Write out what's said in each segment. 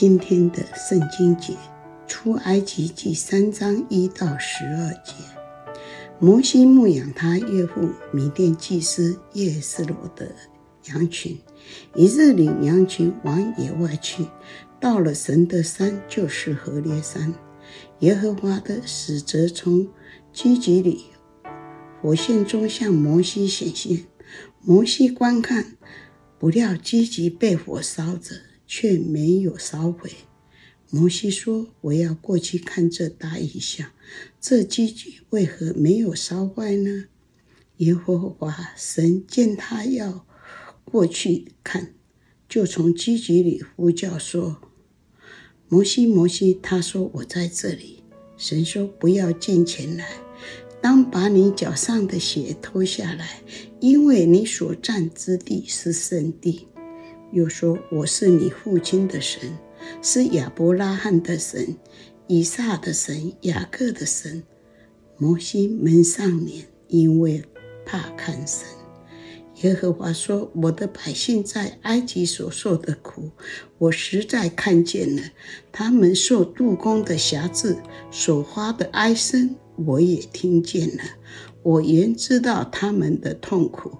今天的圣经节，出埃及记三章一到十二节。摩西牧养他岳父米甸祭司叶忒罗的羊群，一日领羊群往野外去，到了神的山，就是何烈山。耶和华的使者从荆棘里火线中向摩西显现，摩西观看，不料荆棘被火烧着，却没有烧毁。摩西说：“我要过去看这大异象，这荆棘为何没有烧坏呢？”耶和华神见他要过去看，就从荆棘里呼叫说：“摩西，摩西！”他说：“我在这里。”神说：“不要进前来。”当把你脚上的鞋脱下来，因为你所站之地是圣地。又说：“我是你父亲的神，是亚伯拉罕的神，以撒的神，雅各的神。”摩西蒙上脸，因为怕看神。耶和华说：“我的百姓在埃及所受的苦，我实在看见了；他们受杜工的辖制，所发的哀声。”我也听见了，我原知道他们的痛苦。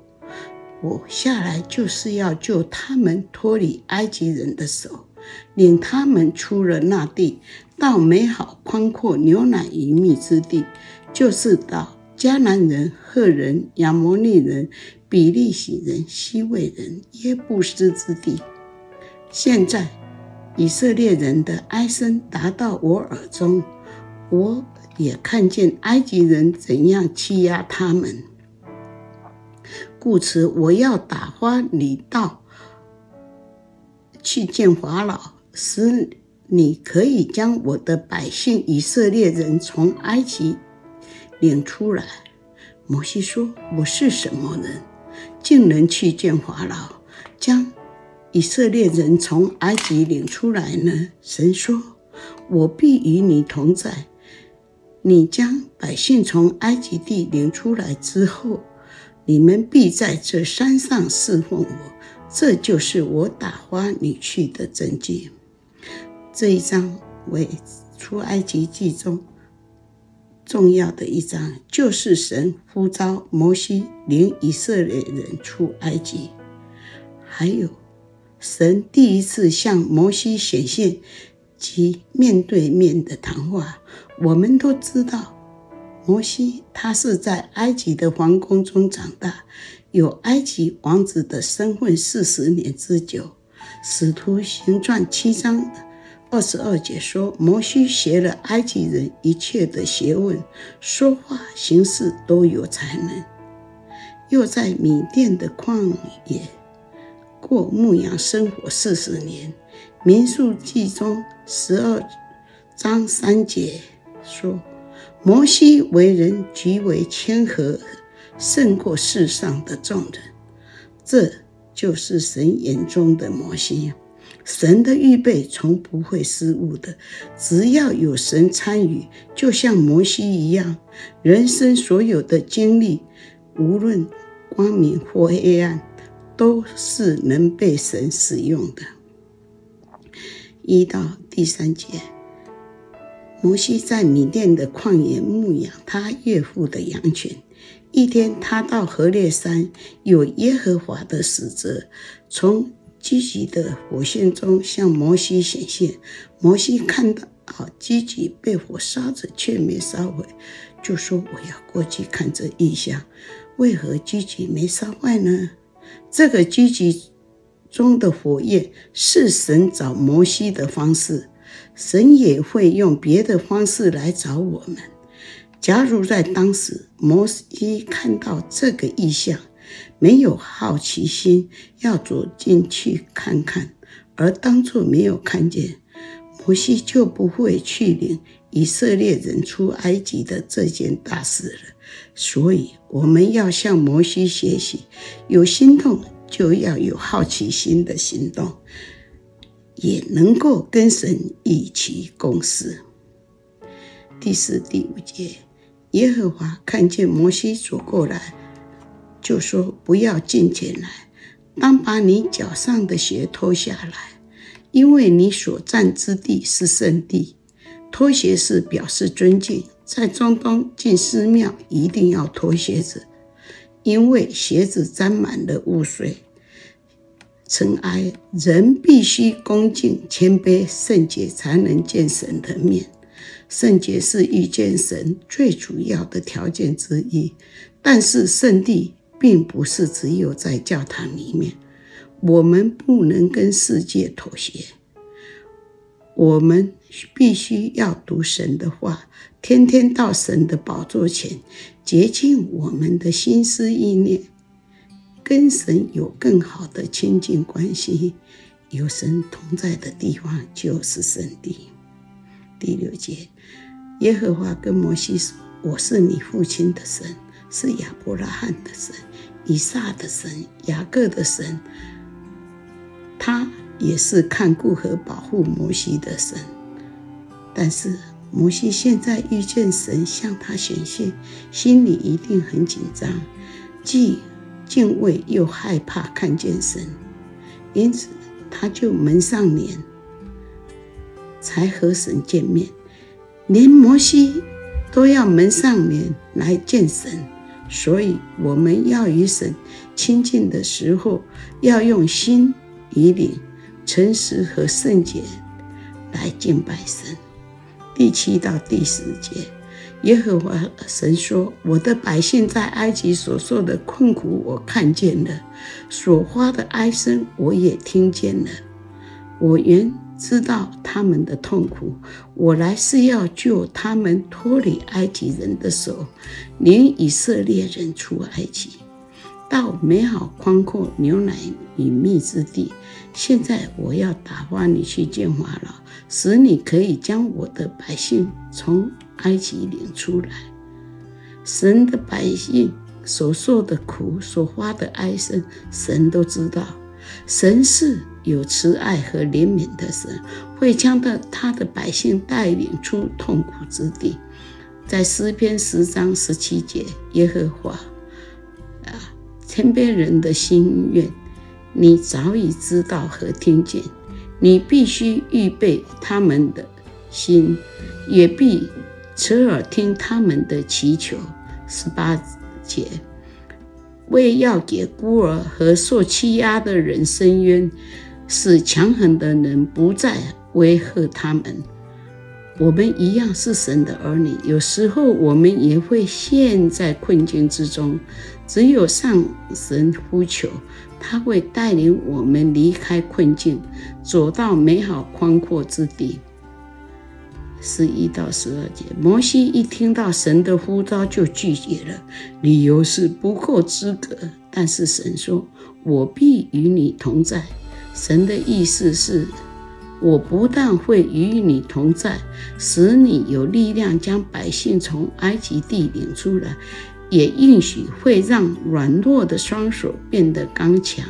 我下来就是要救他们脱离埃及人的手，领他们出了那地，到美好宽阔、牛奶与蜜之地，就是到迦南人、赫人、亚摩利人、比利洗人、希未人、耶布斯之地。现在以色列人的哀声达到我耳中，我。也看见埃及人怎样欺压他们，故此我要打发你到去见法老，使你可以将我的百姓以色列人从埃及领出来。摩西说：“我是什么人，竟能去见法老，将以色列人从埃及领出来呢？”神说：“我必与你同在。”你将百姓从埃及地领出来之后，你们必在这山上侍奉我，这就是我打发你去的证据。这一章为出埃及记中重要的一章，就是神呼召摩西领以色列人出埃及，还有神第一次向摩西显现及面对面的谈话。我们都知道，摩西他是在埃及的皇宫中长大，有埃及王子的身份四十年之久。使徒行传七章二十二节说，摩西学了埃及人一切的学问，说话行事都有才能。又在米甸的旷野过牧羊生活四十年。民数记中十二章三节。说，摩西为人极为谦和，胜过世上的众人。这就是神眼中的摩西。神的预备从不会失误的，只要有神参与，就像摩西一样，人生所有的经历，无论光明或黑暗，都是能被神使用的。一到第三节。摩西在米甸的旷野牧养他岳父的羊群。一天，他到何烈山，有耶和华的使者从积极的火线中向摩西显现。摩西看到啊，积极被火烧着，却没烧毁，就说：“我要过去看这异象，为何积极没烧坏呢？”这个积极中的火焰是神找摩西的方式。神也会用别的方式来找我们。假如在当时摩西看到这个异象，没有好奇心要走进去看看，而当作没有看见，摩西就不会去领以色列人出埃及的这件大事了。所以，我们要向摩西学习，有心动就要有好奇心的行动。也能够跟神一起共事。第四、第五节，耶和华看见摩西走过来，就说：“不要进前来，当把你脚上的鞋脱下来，因为你所站之地是圣地。脱鞋是表示尊敬，在中东进寺庙一定要脱鞋子，因为鞋子沾满了污水。尘埃，人必须恭敬、谦卑、圣洁，才能见神的面。圣洁是遇见神最主要的条件之一，但是圣地并不是只有在教堂里面。我们不能跟世界妥协，我们必须要读神的话，天天到神的宝座前洁净我们的心思意念。跟神有更好的亲近关系，有神同在的地方就是圣地。第六节，耶和华跟摩西说：“我是你父亲的神，是亚伯拉罕的神，以撒的神，雅各的神。他也是看顾和保护摩西的神。但是摩西现在遇见神向他显现，心里一定很紧张，既……敬畏又害怕看见神，因此他就蒙上脸，才和神见面。连摩西都要蒙上脸来见神，所以我们要与神亲近的时候，要用心、以灵、诚实和圣洁来敬拜神。第七到第十节。耶和华神说：“我的百姓在埃及所受的困苦，我看见了；所发的哀声，我也听见了。我原知道他们的痛苦，我来是要救他们脱离埃及人的手，领以色列人出埃及，到美好宽阔、牛奶与蜜之地。现在我要打发你去见法老，使你可以将我的百姓从。”埃及领出来，神的百姓所受的苦，所发的哀声，神都知道。神是有慈爱和怜悯的神，会将的他的百姓带领出痛苦之地。在诗篇十章十七节，耶和华啊，天边人的心愿，你早已知道和听见，你必须预备他们的心，也必。侧耳听他们的祈求，十八节，为要给孤儿和受欺压的人伸冤，使强横的人不再威吓他们。我们一样是神的儿女，有时候我们也会陷在困境之中，只有上神呼求，他会带领我们离开困境，走到美好宽阔之地。十一到十二节，摩西一听到神的呼召就拒绝了，理由是不够资格。但是神说：“我必与你同在。”神的意思是，我不但会与你同在，使你有力量将百姓从埃及地领出来。也应许会让软弱的双手变得刚强，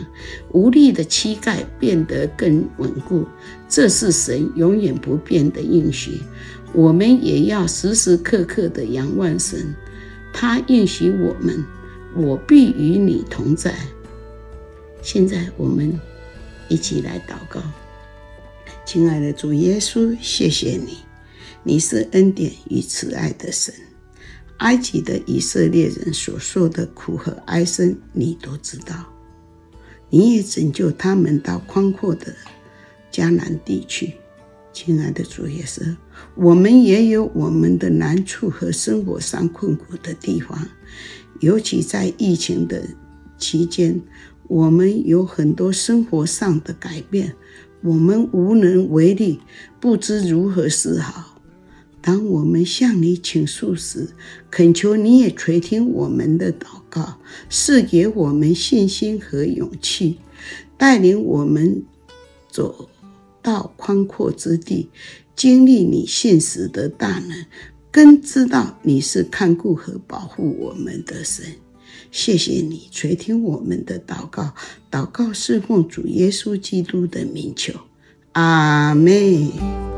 无力的膝盖变得更稳固。这是神永远不变的应许。我们也要时时刻刻的仰望神。他应许我们：“我必与你同在。”现在我们一起来祷告，亲爱的主耶稣，谢谢你，你是恩典与慈爱的神。埃及的以色列人所受的苦和哀声，你都知道。你也拯救他们到宽阔的迦南地区。亲爱的主耶稣，我们也有我们的难处和生活上困苦的地方，尤其在疫情的期间，我们有很多生活上的改变，我们无能为力，不知如何是好。当我们向你倾诉时，恳求你也垂听我们的祷告，赐给我们信心和勇气，带领我们走到宽阔之地，经历你信实的大能，更知道你是看顾和保护我们的神。谢谢你垂听我们的祷告，祷告是奉主耶稣基督的名求，阿门。